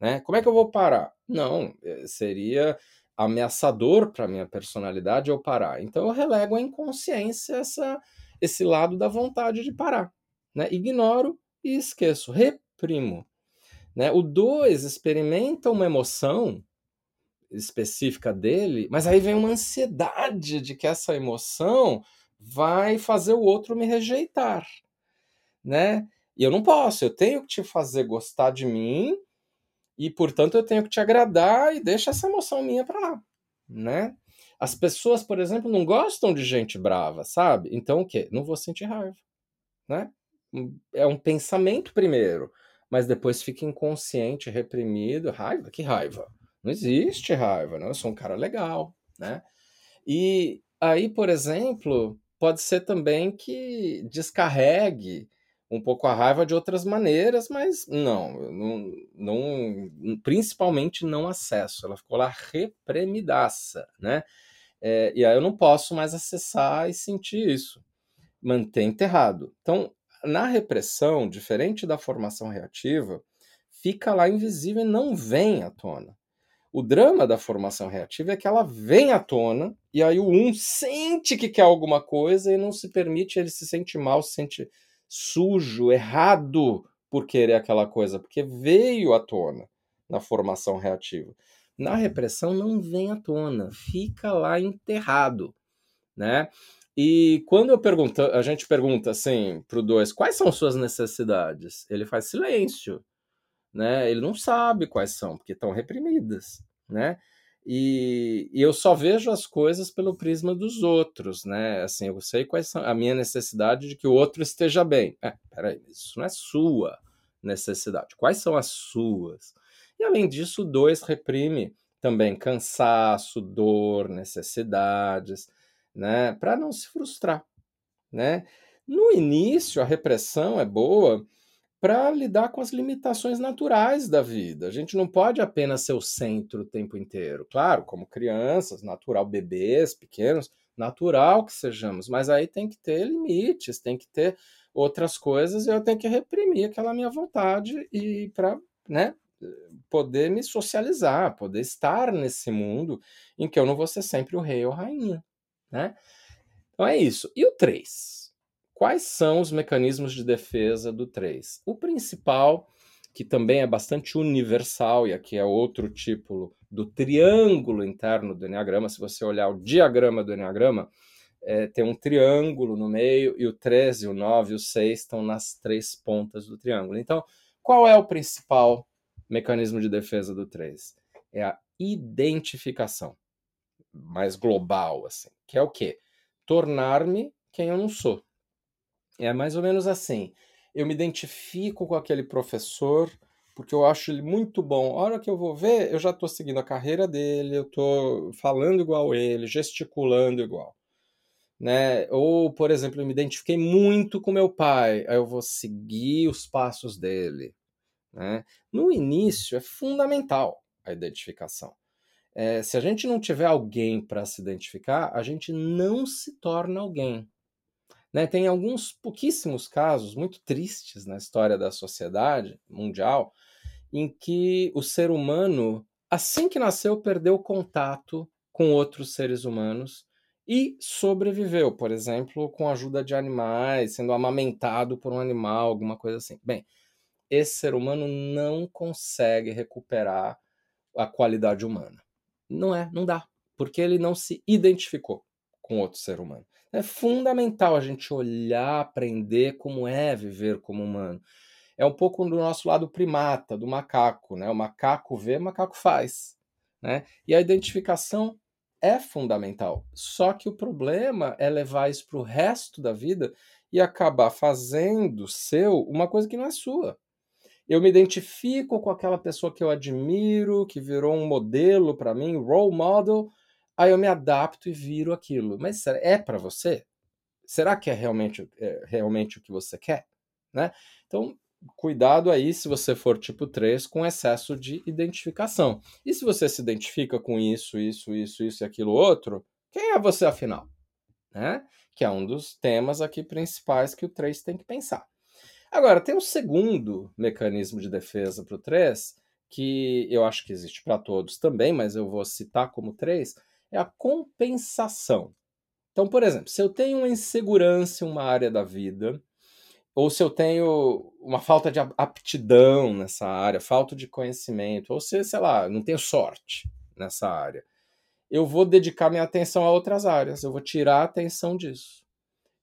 Né? Como é que eu vou parar? Não, eh, seria ameaçador para minha personalidade eu parar. Então eu relego à inconsciência essa, esse lado da vontade de parar. Né? Ignoro e esqueço, reprimo. Né? O 2 experimenta uma emoção específica dele, mas aí vem uma ansiedade de que essa emoção vai fazer o outro me rejeitar, né? E eu não posso, eu tenho que te fazer gostar de mim e portanto eu tenho que te agradar e deixa essa emoção minha para lá, né? As pessoas, por exemplo, não gostam de gente brava, sabe? Então o quê? Não vou sentir raiva, né? É um pensamento primeiro, mas depois fica inconsciente, reprimido, raiva, que raiva. Não existe raiva, né? Eu sou um cara legal, né? E aí, por exemplo, pode ser também que descarregue um pouco a raiva de outras maneiras, mas não, não, não principalmente não acesso. Ela ficou lá reprimidaça, né? É, e aí eu não posso mais acessar e sentir isso. Manter enterrado. Então, na repressão, diferente da formação reativa, fica lá invisível e não vem à tona. O drama da formação reativa é que ela vem à tona e aí o um sente que quer alguma coisa e não se permite, ele se sente mal, se sente sujo, errado por querer aquela coisa, porque veio à tona na formação reativa. Na repressão não vem à tona, fica lá enterrado, né? E quando eu pergunto, a gente pergunta assim para o dois, quais são suas necessidades? Ele faz silêncio, né? Ele não sabe quais são, porque estão reprimidas, né? E, e, eu só vejo as coisas pelo prisma dos outros, né? Assim, eu sei quais são a minha necessidade de que o outro esteja bem. É, peraí, isso não é sua necessidade. Quais são as suas? E além disso, o dois reprime também cansaço, dor, necessidades, né? Para não se frustrar, né? No início, a repressão é boa para lidar com as limitações naturais da vida. A gente não pode apenas ser o centro o tempo inteiro. Claro, como crianças, natural, bebês pequenos, natural que sejamos, mas aí tem que ter limites, tem que ter outras coisas e eu tenho que reprimir aquela minha vontade e para, né, poder me socializar, poder estar nesse mundo em que eu não vou ser sempre o rei ou rainha, né? Então é isso. E o 3? Quais são os mecanismos de defesa do 3? O principal, que também é bastante universal, e aqui é outro tipo do triângulo interno do Enneagrama, se você olhar o diagrama do Enneagrama, é, tem um triângulo no meio, e o 13, o 9 e o 6 estão nas três pontas do triângulo. Então, qual é o principal mecanismo de defesa do 3? É a identificação, mais global, assim, que é o quê? Tornar-me quem eu não sou. É mais ou menos assim. eu me identifico com aquele professor porque eu acho ele muito bom. A hora que eu vou ver, eu já estou seguindo a carreira dele, eu estou falando igual ele, gesticulando igual. Né? Ou, por exemplo, eu me identifiquei muito com meu pai, aí eu vou seguir os passos dele. Né? No início é fundamental a identificação. É, se a gente não tiver alguém para se identificar, a gente não se torna alguém. Né? Tem alguns pouquíssimos casos muito tristes na história da sociedade mundial em que o ser humano, assim que nasceu, perdeu contato com outros seres humanos e sobreviveu, por exemplo, com a ajuda de animais, sendo amamentado por um animal, alguma coisa assim. Bem, esse ser humano não consegue recuperar a qualidade humana. Não é, não dá, porque ele não se identificou com outro ser humano. É fundamental a gente olhar, aprender como é viver como humano. É um pouco do nosso lado primata, do macaco, né? O macaco vê, o macaco faz, né? E a identificação é fundamental. Só que o problema é levar isso para o resto da vida e acabar fazendo seu uma coisa que não é sua. Eu me identifico com aquela pessoa que eu admiro, que virou um modelo para mim, role model, aí eu me adapto e viro aquilo. Mas é para você? Será que é realmente, é realmente o que você quer? Né? Então, cuidado aí se você for tipo 3 com excesso de identificação. E se você se identifica com isso, isso, isso, isso e aquilo outro, quem é você afinal? Né? Que é um dos temas aqui principais que o 3 tem que pensar. Agora, tem um segundo mecanismo de defesa para o 3, que eu acho que existe para todos também, mas eu vou citar como 3, é a compensação. Então, por exemplo, se eu tenho uma insegurança em uma área da vida, ou se eu tenho uma falta de aptidão nessa área, falta de conhecimento, ou se, sei lá, não tenho sorte nessa área, eu vou dedicar minha atenção a outras áreas, eu vou tirar a atenção disso.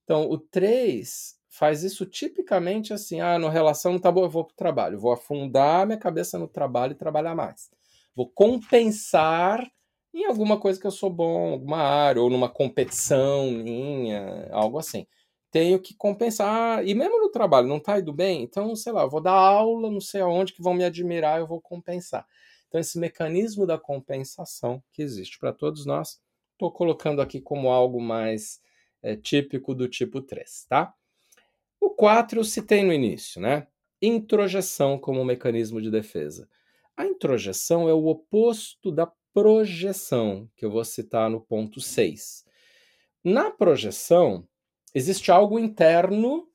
Então, o 3 faz isso tipicamente assim: ah, no relação não tá boa, eu vou para o trabalho, vou afundar minha cabeça no trabalho e trabalhar mais. Vou compensar em alguma coisa que eu sou bom, alguma área, ou numa competição minha, algo assim. Tenho que compensar, e mesmo no trabalho, não tá indo bem? Então, sei lá, eu vou dar aula, não sei aonde, que vão me admirar, eu vou compensar. Então, esse mecanismo da compensação que existe para todos nós, estou colocando aqui como algo mais é, típico do tipo 3, tá? O 4 eu citei no início, né? Introjeção como mecanismo de defesa. A introjeção é o oposto da projeção, que eu vou citar no ponto 6. Na projeção, existe algo interno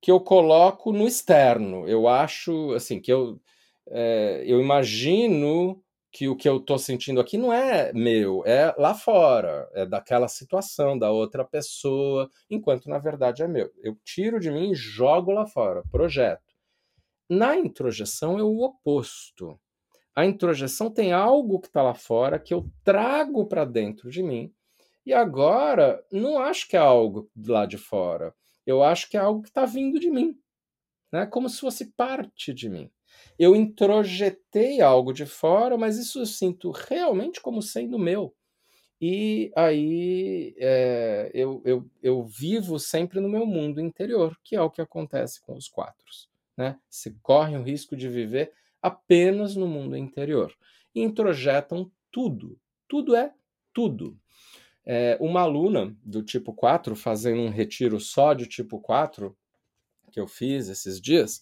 que eu coloco no externo. Eu acho, assim, que eu, é, eu imagino que o que eu estou sentindo aqui não é meu, é lá fora, é daquela situação, da outra pessoa, enquanto na verdade é meu. Eu tiro de mim e jogo lá fora, projeto. Na introjeção é o oposto a introjeção tem algo que está lá fora que eu trago para dentro de mim. E agora, não acho que é algo lá de fora. Eu acho que é algo que está vindo de mim. Né? Como se fosse parte de mim. Eu introjetei algo de fora, mas isso eu sinto realmente como sendo meu. E aí é, eu, eu, eu vivo sempre no meu mundo interior, que é o que acontece com os quatro. Né? Se corre o risco de viver apenas no mundo interior. E introjetam tudo. Tudo é tudo. É, uma aluna do tipo 4, fazendo um retiro só de tipo 4, que eu fiz esses dias,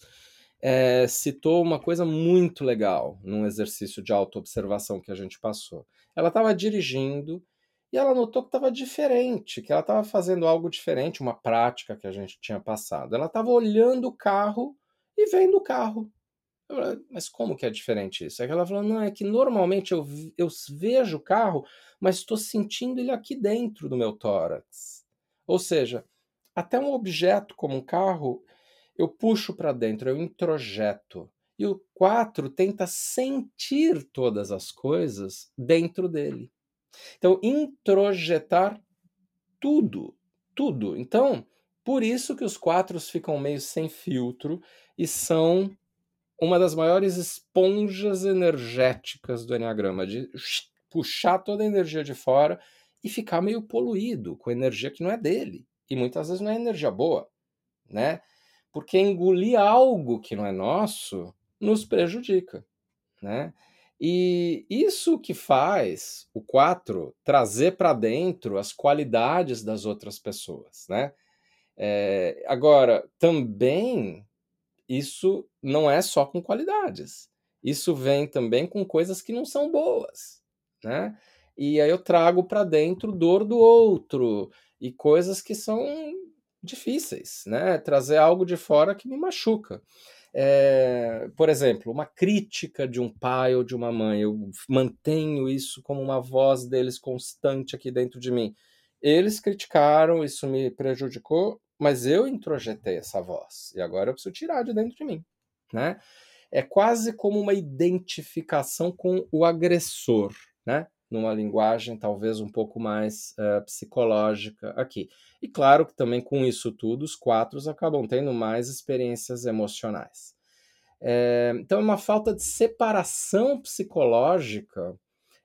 é, citou uma coisa muito legal num exercício de autoobservação que a gente passou. Ela estava dirigindo e ela notou que estava diferente, que ela estava fazendo algo diferente, uma prática que a gente tinha passado. Ela estava olhando o carro e vendo o carro. Falei, mas como que é diferente isso? Aí ela falou, não, é que normalmente eu, eu vejo o carro, mas estou sentindo ele aqui dentro do meu tórax. Ou seja, até um objeto como um carro, eu puxo para dentro, eu introjeto. E o 4 tenta sentir todas as coisas dentro dele. Então, introjetar tudo, tudo. Então, por isso que os quatros ficam meio sem filtro e são uma das maiores esponjas energéticas do Enneagrama, de puxar toda a energia de fora e ficar meio poluído com energia que não é dele. E muitas vezes não é energia boa, né? porque engolir algo que não é nosso nos prejudica, né? E isso que faz o 4 trazer para dentro as qualidades das outras pessoas, né? É, agora, também isso não é só com qualidades. Isso vem também com coisas que não são boas, né? E aí eu trago para dentro dor do outro e coisas que são difíceis, né? Trazer algo de fora que me machuca. É, por exemplo, uma crítica de um pai ou de uma mãe, eu mantenho isso como uma voz deles constante aqui dentro de mim. Eles criticaram, isso me prejudicou, mas eu introjetei essa voz e agora eu preciso tirar de dentro de mim, né? É quase como uma identificação com o agressor, né? Numa linguagem talvez um pouco mais uh, psicológica aqui. E claro que também com isso tudo, os quatro acabam tendo mais experiências emocionais. É, então é uma falta de separação psicológica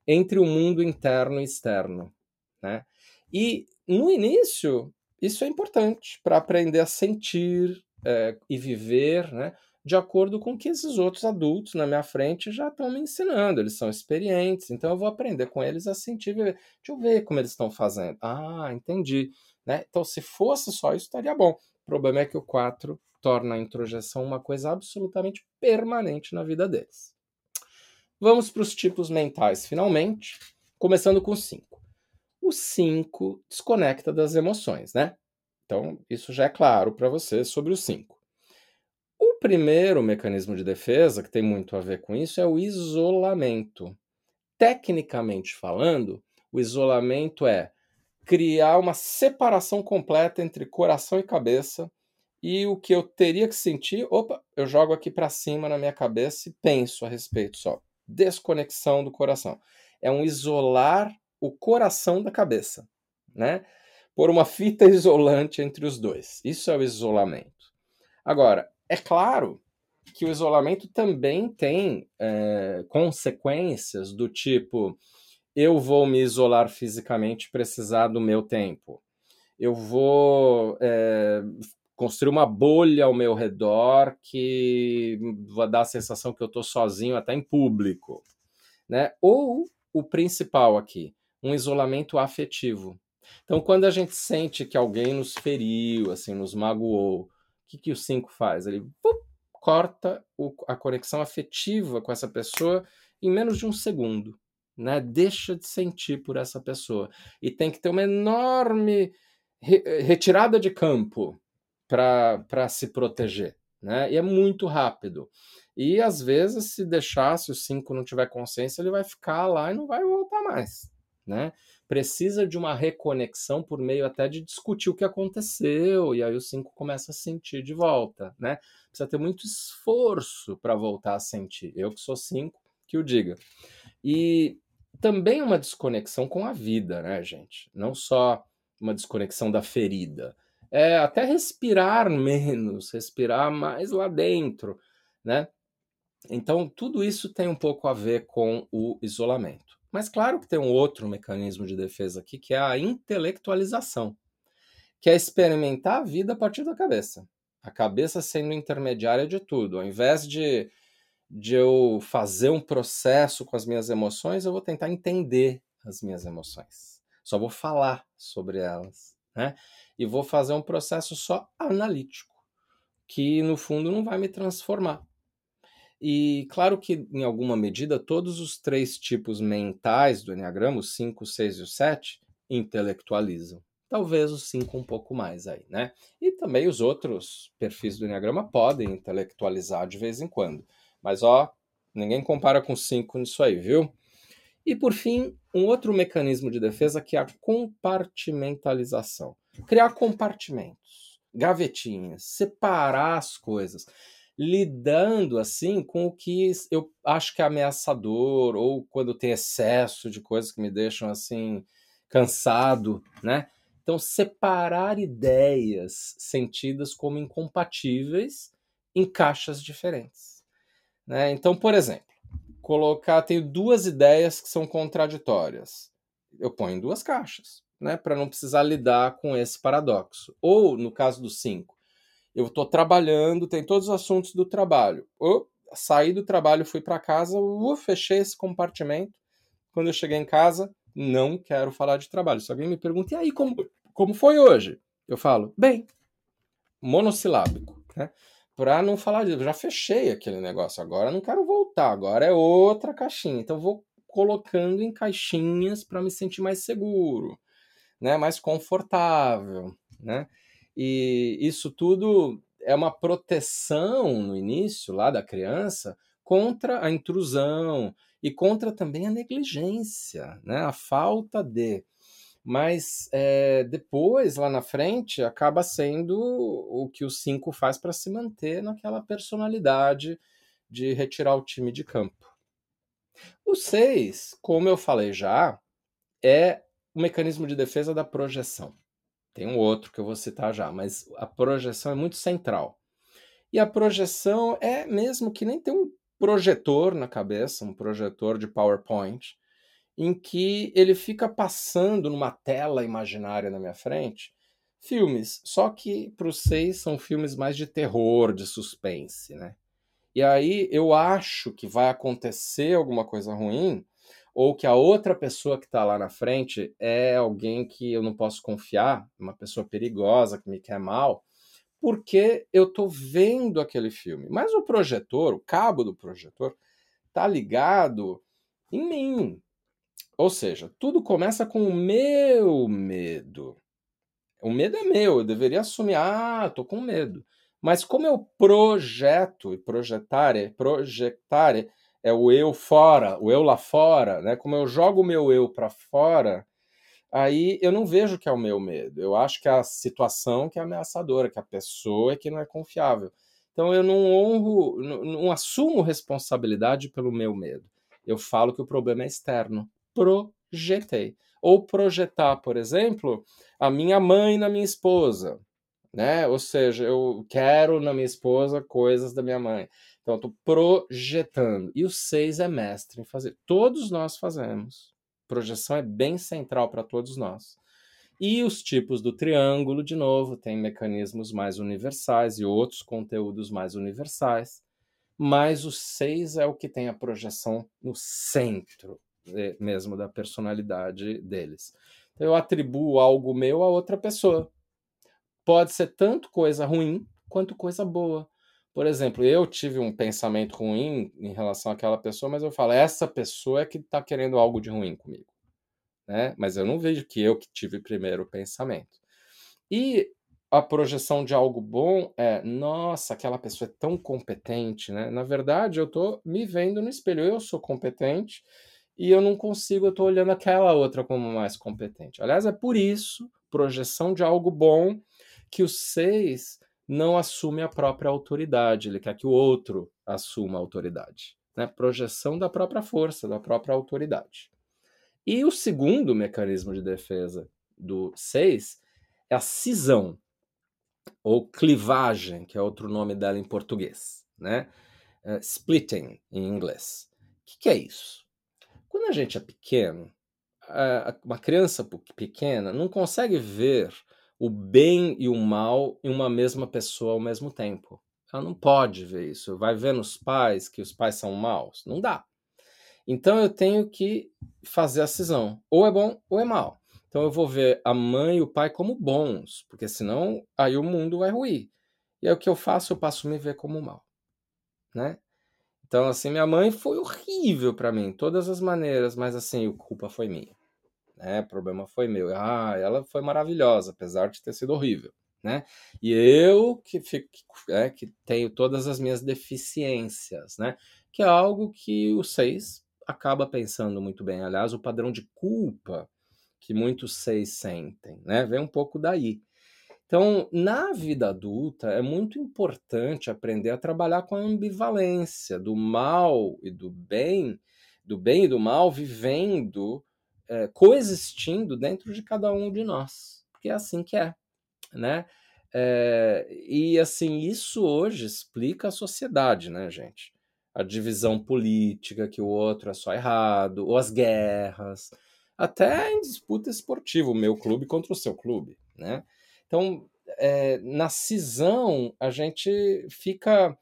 entre o mundo interno e externo. Né? E no início, isso é importante para aprender a sentir é, e viver né, de acordo com o que esses outros adultos na minha frente já estão me ensinando. Eles são experientes, então eu vou aprender com eles a sentir. Deixa eu ver como eles estão fazendo. Ah, entendi. Né? Então, se fosse só isso, estaria bom. O problema é que o 4 torna a introjeção uma coisa absolutamente permanente na vida deles. Vamos para os tipos mentais, finalmente, começando com o 5. O 5 desconecta das emoções, né? Então, isso já é claro para você sobre o 5. O primeiro mecanismo de defesa, que tem muito a ver com isso, é o isolamento. Tecnicamente falando, o isolamento é criar uma separação completa entre coração e cabeça e o que eu teria que sentir, opa, eu jogo aqui para cima na minha cabeça e penso a respeito só. Desconexão do coração. É um isolar o coração da cabeça, né? Por uma fita [laughs] isolante entre os dois. Isso é o isolamento. Agora, é claro que o isolamento também tem é, consequências do tipo eu vou me isolar fisicamente, precisar do meu tempo. Eu vou é, construir uma bolha ao meu redor que vai dar a sensação que eu estou sozinho até em público. Né? Ou o principal aqui, um isolamento afetivo. Então, quando a gente sente que alguém nos feriu, assim, nos magoou, o que, que o 5 faz? Ele pup, corta o, a conexão afetiva com essa pessoa em menos de um segundo né? Deixa de sentir por essa pessoa. E tem que ter uma enorme re retirada de campo para se proteger, né? E é muito rápido. E às vezes, se deixar, se o 5 não tiver consciência, ele vai ficar lá e não vai voltar mais, né? Precisa de uma reconexão por meio até de discutir o que aconteceu, e aí o 5 começa a sentir de volta, né? Precisa ter muito esforço para voltar a sentir. Eu que sou 5, que o diga. E também uma desconexão com a vida, né, gente? Não só uma desconexão da ferida. É até respirar [laughs] menos, respirar mais lá dentro, né? Então, tudo isso tem um pouco a ver com o isolamento. Mas claro que tem um outro mecanismo de defesa aqui, que é a intelectualização, que é experimentar a vida a partir da cabeça. A cabeça sendo intermediária de tudo. Ao invés de de eu fazer um processo com as minhas emoções, eu vou tentar entender as minhas emoções. Só vou falar sobre elas, né? E vou fazer um processo só analítico, que no fundo não vai me transformar. E claro que, em alguma medida, todos os três tipos mentais do Enneagrama, o 5, o 6 e o 7, intelectualizam. Talvez o 5 um pouco mais aí, né? E também os outros perfis do Enneagrama podem intelectualizar de vez em quando. Mas ó, ninguém compara com 5 nisso aí, viu? E por fim, um outro mecanismo de defesa que é a compartimentalização. Criar compartimentos, gavetinhas, separar as coisas, lidando assim com o que eu acho que é ameaçador ou quando tem excesso de coisas que me deixam assim cansado, né? Então, separar ideias sentidas como incompatíveis em caixas diferentes. Né? Então, por exemplo, colocar, tenho duas ideias que são contraditórias. Eu ponho em duas caixas, né? para não precisar lidar com esse paradoxo. Ou, no caso do 5, Eu estou trabalhando, tem todos os assuntos do trabalho. Eu saí do trabalho, fui para casa, uh, fechei esse compartimento. Quando eu cheguei em casa, não quero falar de trabalho. Se alguém me pergunta, e aí, como, como foi hoje? Eu falo, bem, monossilábico, né? Para não falar disso, já fechei aquele negócio, agora não quero voltar, agora é outra caixinha. Então vou colocando em caixinhas para me sentir mais seguro, né? Mais confortável, né? E isso tudo é uma proteção no início lá da criança contra a intrusão e contra também a negligência, né? A falta de mas é, depois, lá na frente, acaba sendo o que o 5 faz para se manter naquela personalidade de retirar o time de campo. O 6, como eu falei já, é o mecanismo de defesa da projeção. Tem um outro que eu vou citar já, mas a projeção é muito central. E a projeção é mesmo que nem ter um projetor na cabeça, um projetor de PowerPoint, em que ele fica passando numa tela imaginária na minha frente filmes, só que para os seis são filmes mais de terror, de suspense, né? E aí eu acho que vai acontecer alguma coisa ruim, ou que a outra pessoa que está lá na frente é alguém que eu não posso confiar, uma pessoa perigosa que me quer mal, porque eu estou vendo aquele filme. Mas o projetor, o cabo do projetor, tá ligado em mim, ou seja, tudo começa com o meu medo. O medo é meu, eu deveria assumir, ah, tô com medo. Mas como eu projeto, e projetar é projetar é o eu fora, o eu lá fora, né? Como eu jogo o meu eu para fora, aí eu não vejo que é o meu medo. Eu acho que é a situação que é ameaçadora, que a pessoa é que não é confiável. Então eu não honro, não, não assumo responsabilidade pelo meu medo. Eu falo que o problema é externo projetei. Ou projetar, por exemplo, a minha mãe na minha esposa. Né? Ou seja, eu quero na minha esposa coisas da minha mãe. Então, eu estou projetando. E o seis é mestre em fazer. Todos nós fazemos. Projeção é bem central para todos nós. E os tipos do triângulo, de novo, tem mecanismos mais universais e outros conteúdos mais universais. Mas o seis é o que tem a projeção no centro mesmo da personalidade deles. Então, eu atribuo algo meu a outra pessoa. Pode ser tanto coisa ruim quanto coisa boa. Por exemplo, eu tive um pensamento ruim em relação àquela pessoa, mas eu falo, essa pessoa é que está querendo algo de ruim comigo. Né? Mas eu não vejo que eu que tive primeiro o pensamento. E a projeção de algo bom é, nossa, aquela pessoa é tão competente, né? Na verdade, eu estou me vendo no espelho, eu sou competente e eu não consigo, eu estou olhando aquela outra como mais competente. Aliás, é por isso, projeção de algo bom, que o seis não assume a própria autoridade, ele quer que o outro assuma a autoridade. Né? Projeção da própria força, da própria autoridade. E o segundo mecanismo de defesa do seis é a cisão, ou clivagem, que é outro nome dela em português. Né? Uh, splitting em inglês. O que, que é isso? Quando a gente é pequeno, uma criança pequena não consegue ver o bem e o mal em uma mesma pessoa ao mesmo tempo. Ela não pode ver isso. Vai ver nos pais que os pais são maus? Não dá. Então eu tenho que fazer a cisão. Ou é bom ou é mal. Então eu vou ver a mãe e o pai como bons, porque senão aí o mundo vai ruir. E aí o que eu faço? Eu passo a me ver como mal. Né? Então, assim, minha mãe foi horrível para mim, todas as maneiras, mas assim, a culpa foi minha, né? O problema foi meu. Ah, ela foi maravilhosa, apesar de ter sido horrível, né? E eu que fico, é, que tenho todas as minhas deficiências, né? Que é algo que o seis acaba pensando muito bem. Aliás, o padrão de culpa que muitos seis sentem, né? Vem um pouco daí. Então, na vida adulta, é muito importante aprender a trabalhar com a ambivalência do mal e do bem, do bem e do mal vivendo, é, coexistindo dentro de cada um de nós, porque é assim que é, né? É, e assim, isso hoje explica a sociedade, né, gente? A divisão política, que o outro é só errado, ou as guerras, até em disputa esportiva, o meu clube contra o seu clube, né? Então, é, na cisão a gente fica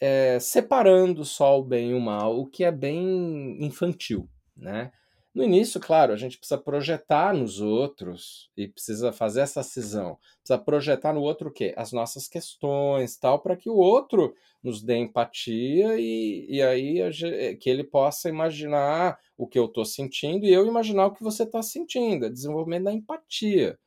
é, separando só o bem e o mal, o que é bem infantil, né? No início, claro, a gente precisa projetar nos outros e precisa fazer essa cisão. Precisa projetar no outro o quê? As nossas questões, tal, para que o outro nos dê empatia e, e aí que ele possa imaginar o que eu estou sentindo e eu imaginar o que você está sentindo. É desenvolvimento da empatia.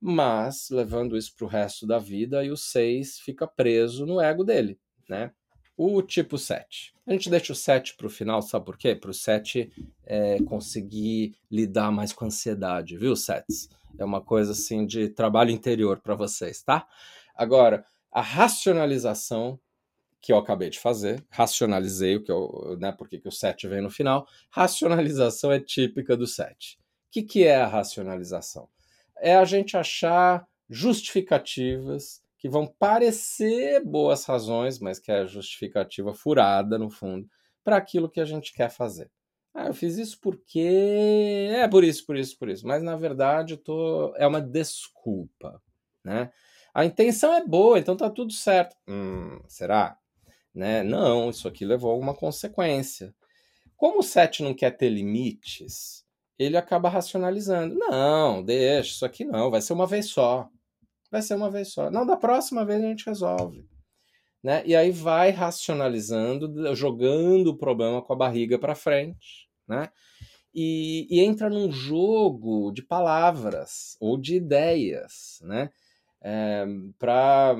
Mas, levando isso para o resto da vida, aí o 6 fica preso no ego dele, né? O tipo 7. A gente deixa o 7 para o final, sabe por quê? Para o 7 é, conseguir lidar mais com a ansiedade, viu, Sets? É uma coisa assim de trabalho interior para vocês, tá? Agora, a racionalização que eu acabei de fazer, racionalizei o que eu, né, porque que o 7 vem no final. Racionalização é típica do 7. O que, que é a racionalização? É a gente achar justificativas que vão parecer boas razões, mas que é justificativa furada, no fundo, para aquilo que a gente quer fazer. Ah, eu fiz isso porque é por isso, por isso, por isso. Mas na verdade tô... é uma desculpa, né? A intenção é boa, então tá tudo certo. Hum, será? Né? Não, isso aqui levou a alguma consequência. Como o 7 não quer ter limites, ele acaba racionalizando. Não, deixa, isso aqui não, vai ser uma vez só vai ser uma vez só. Não, da próxima vez a gente resolve. Né? E aí vai racionalizando, jogando o problema com a barriga para frente, né? E, e, entra num jogo de palavras ou de ideias, né? É, para,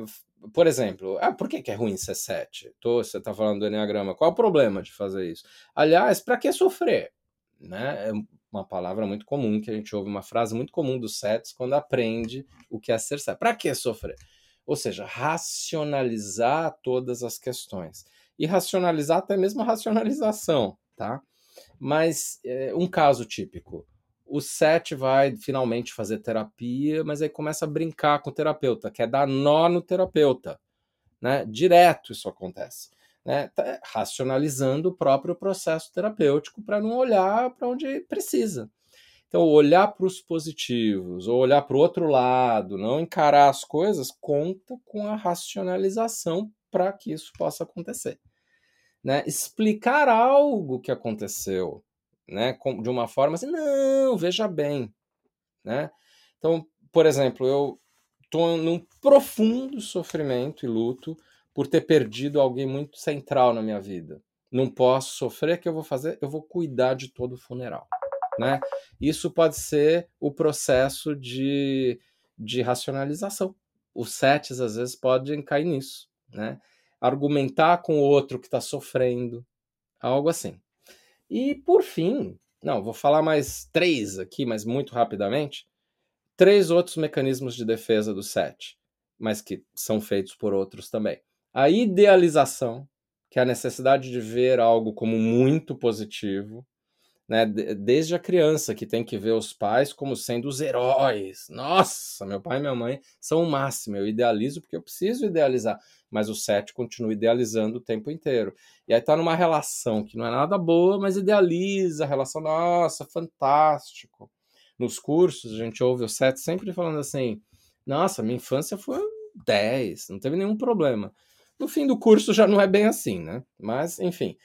por exemplo, ah, por que, que é ruim ser 7? Tô, você está falando do Enneagrama, qual é o problema de fazer isso? Aliás, para que sofrer? Né? Uma palavra muito comum que a gente ouve, uma frase muito comum dos sets quando aprende o que é ser set. Para que sofrer? Ou seja, racionalizar todas as questões. E racionalizar até mesmo a racionalização, tá? Mas é, um caso típico. O set vai finalmente fazer terapia, mas aí começa a brincar com o terapeuta, quer dar nó no terapeuta. Né? Direto isso acontece né, tá racionalizando o próprio processo terapêutico para não olhar para onde precisa. Então, olhar para os positivos, ou olhar para o outro lado, não encarar as coisas, conta com a racionalização para que isso possa acontecer. Né? Explicar algo que aconteceu né, de uma forma assim, não, veja bem. Né? Então, por exemplo, eu estou num profundo sofrimento e luto por ter perdido alguém muito central na minha vida. Não posso sofrer, o que eu vou fazer? Eu vou cuidar de todo o funeral. Né? Isso pode ser o processo de, de racionalização. Os setes, às vezes, podem cair nisso. Né? Argumentar com o outro que está sofrendo, algo assim. E, por fim, não, vou falar mais três aqui, mas muito rapidamente. Três outros mecanismos de defesa do sete, mas que são feitos por outros também a idealização, que é a necessidade de ver algo como muito positivo, né? Desde a criança que tem que ver os pais como sendo os heróis. Nossa, meu pai e minha mãe são o máximo. Eu idealizo porque eu preciso idealizar, mas o sete continua idealizando o tempo inteiro. E aí tá numa relação que não é nada boa, mas idealiza a relação. Nossa, fantástico. Nos cursos a gente ouve o sete sempre falando assim: "Nossa, minha infância foi 10, não teve nenhum problema". No fim do curso já não é bem assim, né? Mas, enfim.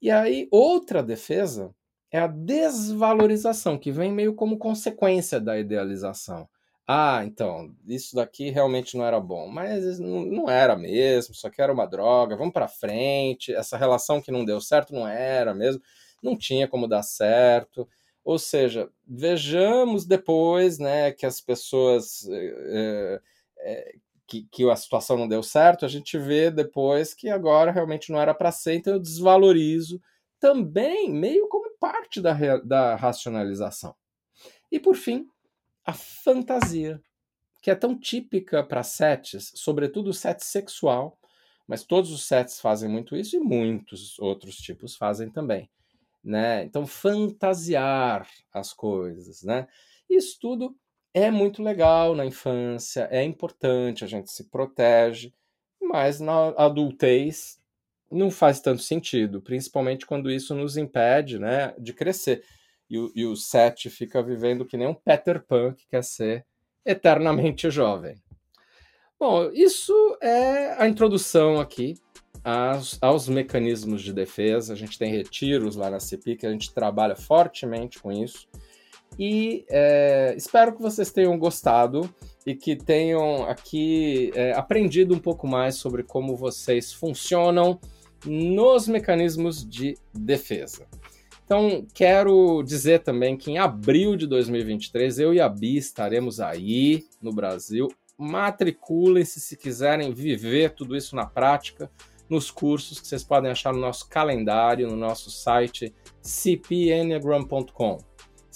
E aí, outra defesa é a desvalorização, que vem meio como consequência da idealização. Ah, então, isso daqui realmente não era bom, mas não era mesmo, só que era uma droga, vamos para frente, essa relação que não deu certo não era mesmo, não tinha como dar certo. Ou seja, vejamos depois né, que as pessoas é, é, que, que a situação não deu certo, a gente vê depois que agora realmente não era para ser, então eu desvalorizo também, meio como parte da, da racionalização. E por fim, a fantasia, que é tão típica para sets, sobretudo set sexual, mas todos os sets fazem muito isso e muitos outros tipos fazem também. Né? Então, fantasiar as coisas. Né? Isso tudo é muito legal na infância, é importante, a gente se protege, mas na adultez não faz tanto sentido, principalmente quando isso nos impede né, de crescer. E o, e o Seth fica vivendo que nem um Peter Pan que quer ser eternamente jovem. Bom, isso é a introdução aqui aos, aos, mecanismos de defesa. A gente tem retiros lá na CPI, que a gente trabalha fortemente com isso. E é, espero que vocês tenham gostado e que tenham aqui é, aprendido um pouco mais sobre como vocês funcionam nos mecanismos de defesa. Então, quero dizer também que em abril de 2023, eu e a Bi estaremos aí no Brasil. Matriculem-se se quiserem viver tudo isso na prática, nos cursos que vocês podem achar no nosso calendário, no nosso site cpenneagram.com.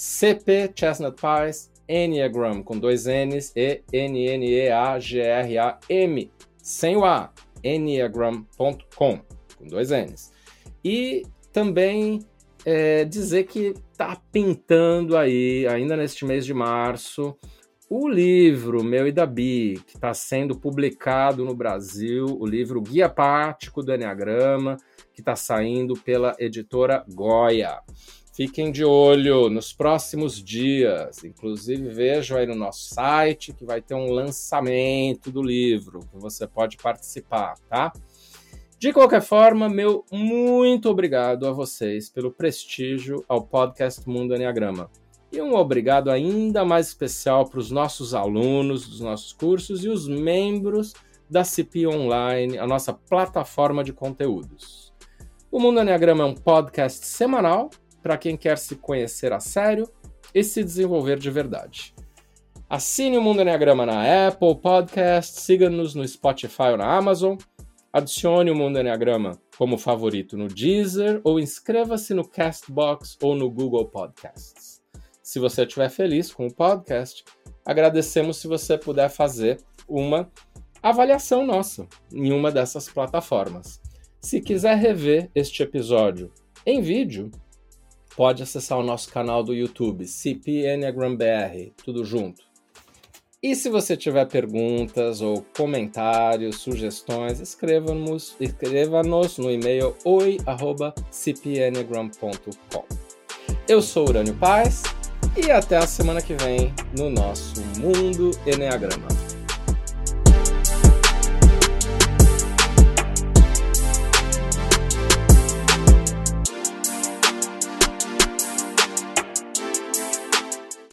CP Chestnut Pies Enneagram com dois N's e N-N-E-A-G-R-A-M sem o A, enneagram.com com dois N's. E também é, dizer que tá pintando aí, ainda neste mês de março, o livro meu e da Bi, que está sendo publicado no Brasil, o livro Guia Prático do Enneagrama, que está saindo pela editora Goya. Fiquem de olho nos próximos dias. Inclusive, vejam aí no nosso site que vai ter um lançamento do livro que você pode participar, tá? De qualquer forma, meu muito obrigado a vocês pelo prestígio ao podcast Mundo Enneagrama. E um obrigado ainda mais especial para os nossos alunos dos nossos cursos e os membros da CP Online, a nossa plataforma de conteúdos. O Mundo Enneagrama é um podcast semanal para quem quer se conhecer a sério e se desenvolver de verdade. Assine o Mundo Enneagrama na Apple Podcast, siga-nos no Spotify ou na Amazon, adicione o Mundo Enneagrama como favorito no Deezer ou inscreva-se no Castbox ou no Google Podcasts. Se você estiver feliz com o podcast, agradecemos se você puder fazer uma avaliação nossa em uma dessas plataformas. Se quiser rever este episódio em vídeo, pode acessar o nosso canal do YouTube, CP Enneagram BR, tudo junto. E se você tiver perguntas ou comentários, sugestões, escreva-nos escreva no e-mail oi@cpenneagram.com. Eu sou Urânio Paz e até a semana que vem no nosso Mundo Enneagrama.